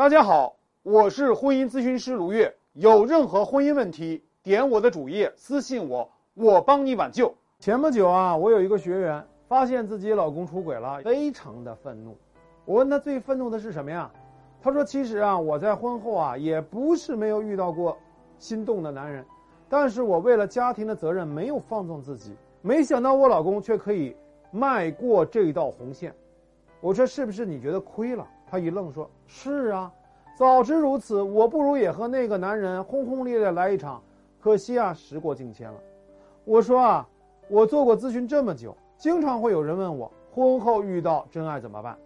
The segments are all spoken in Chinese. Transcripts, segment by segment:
大家好，我是婚姻咨询师卢月。有任何婚姻问题，点我的主页私信我，我帮你挽救。前不久啊，我有一个学员发现自己老公出轨了，非常的愤怒。我问他最愤怒的是什么呀？他说：“其实啊，我在婚后啊，也不是没有遇到过心动的男人，但是我为了家庭的责任没有放纵自己，没想到我老公却可以迈过这道红线。”我说：“是不是你觉得亏了？”他一愣说：“是啊，早知如此，我不如也和那个男人轰轰烈烈来一场。可惜啊，时过境迁了。”我说：“啊，我做过咨询这么久，经常会有人问我，婚后遇到真爱怎么办？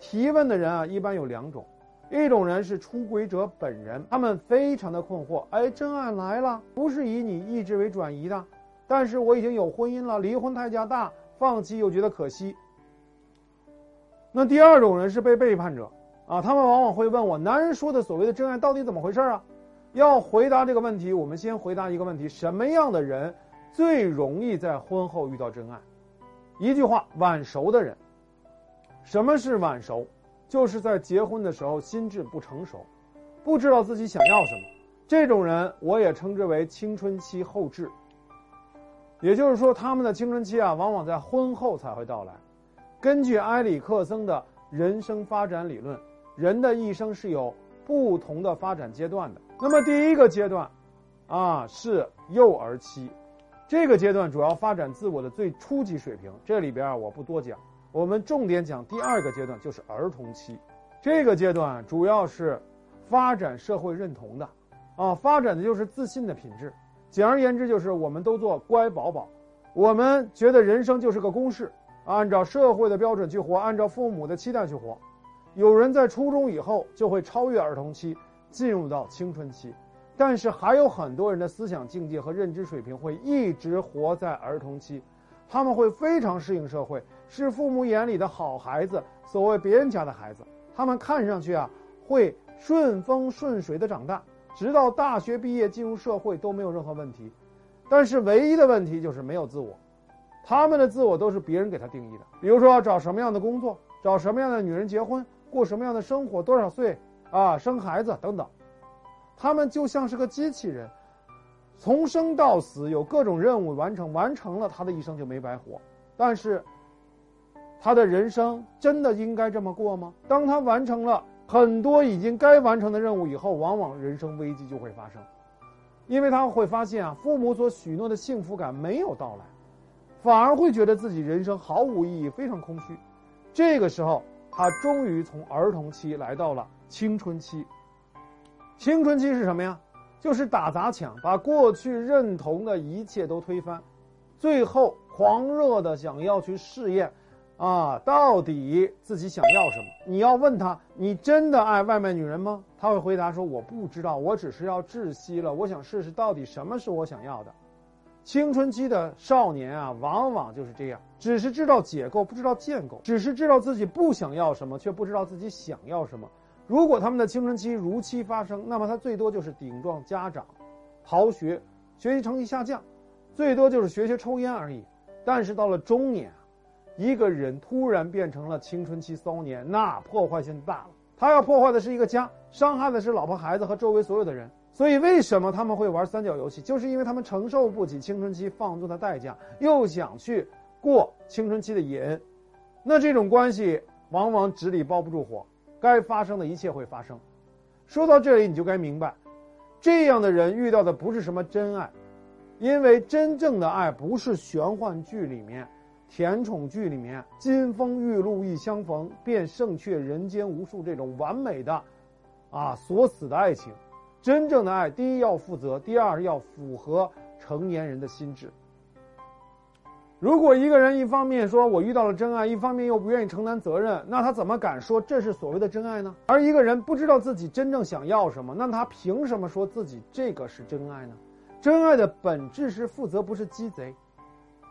提问的人啊，一般有两种。”一种人是出轨者本人，他们非常的困惑。哎，真爱来了，不是以你意志为转移的，但是我已经有婚姻了，离婚代价大，放弃又觉得可惜。那第二种人是被背叛者，啊，他们往往会问我，男人说的所谓的真爱到底怎么回事啊？要回答这个问题，我们先回答一个问题：什么样的人最容易在婚后遇到真爱？一句话，晚熟的人。什么是晚熟？就是在结婚的时候心智不成熟，不知道自己想要什么，这种人我也称之为青春期后置。也就是说，他们的青春期啊，往往在婚后才会到来。根据埃里克森的人生发展理论，人的一生是有不同的发展阶段的。那么第一个阶段，啊是幼儿期，这个阶段主要发展自我的最初级水平。这里边我不多讲。我们重点讲第二个阶段，就是儿童期。这个阶段主要是发展社会认同的，啊，发展的就是自信的品质。简而言之，就是我们都做乖宝宝，我们觉得人生就是个公式，按照社会的标准去活，按照父母的期待去活。有人在初中以后就会超越儿童期，进入到青春期，但是还有很多人的思想境界和认知水平会一直活在儿童期。他们会非常适应社会，是父母眼里的好孩子，所谓别人家的孩子。他们看上去啊，会顺风顺水的长大，直到大学毕业进入社会都没有任何问题。但是唯一的问题就是没有自我，他们的自我都是别人给他定义的。比如说找什么样的工作，找什么样的女人结婚，过什么样的生活，多少岁啊，生孩子等等，他们就像是个机器人。从生到死有各种任务完成，完成了他的一生就没白活。但是，他的人生真的应该这么过吗？当他完成了很多已经该完成的任务以后，往往人生危机就会发生，因为他会发现啊，父母所许诺的幸福感没有到来，反而会觉得自己人生毫无意义，非常空虚。这个时候，他终于从儿童期来到了青春期。青春期是什么呀？就是打砸抢，把过去认同的一切都推翻，最后狂热的想要去试验，啊，到底自己想要什么？你要问他，你真的爱外卖女人吗？他会回答说，我不知道，我只是要窒息了，我想试试到底什么是我想要的。青春期的少年啊，往往就是这样，只是知道解构，不知道建构，只是知道自己不想要什么，却不知道自己想要什么。如果他们的青春期如期发生，那么他最多就是顶撞家长，逃学，学习成绩下降，最多就是学学抽烟而已。但是到了中年，一个人突然变成了青春期骚年，那破坏性大了。他要破坏的是一个家，伤害的是老婆孩子和周围所有的人。所以为什么他们会玩三角游戏？就是因为他们承受不起青春期放纵的代价，又想去过青春期的瘾。那这种关系往往纸里包不住火。该发生的一切会发生。说到这里，你就该明白，这样的人遇到的不是什么真爱，因为真正的爱不是玄幻剧里面、甜宠剧里面“金风玉露一相逢，便胜却人间无数”这种完美的、啊锁死的爱情。真正的爱，第一要负责，第二要符合成年人的心智。如果一个人一方面说我遇到了真爱，一方面又不愿意承担责任，那他怎么敢说这是所谓的真爱呢？而一个人不知道自己真正想要什么，那他凭什么说自己这个是真爱呢？真爱的本质是负责，不是鸡贼。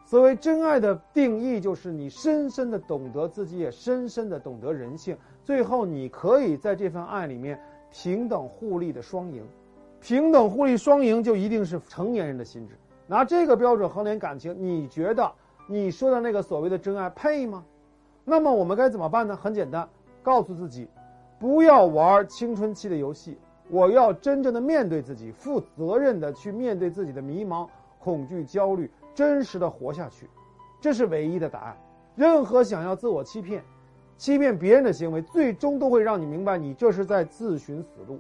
所谓真爱的定义，就是你深深的懂得自己，也深深的懂得人性，最后你可以在这份爱里面平等互利的双赢。平等互利双赢就一定是成年人的心智。拿这个标准衡量感情，你觉得你说的那个所谓的真爱配吗？那么我们该怎么办呢？很简单，告诉自己，不要玩青春期的游戏。我要真正的面对自己，负责任的去面对自己的迷茫、恐惧、焦虑，真实的活下去，这是唯一的答案。任何想要自我欺骗、欺骗别人的行为，最终都会让你明白，你这是在自寻死路。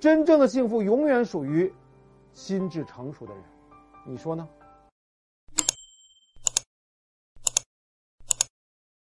真正的幸福永远属于心智成熟的人，你说呢？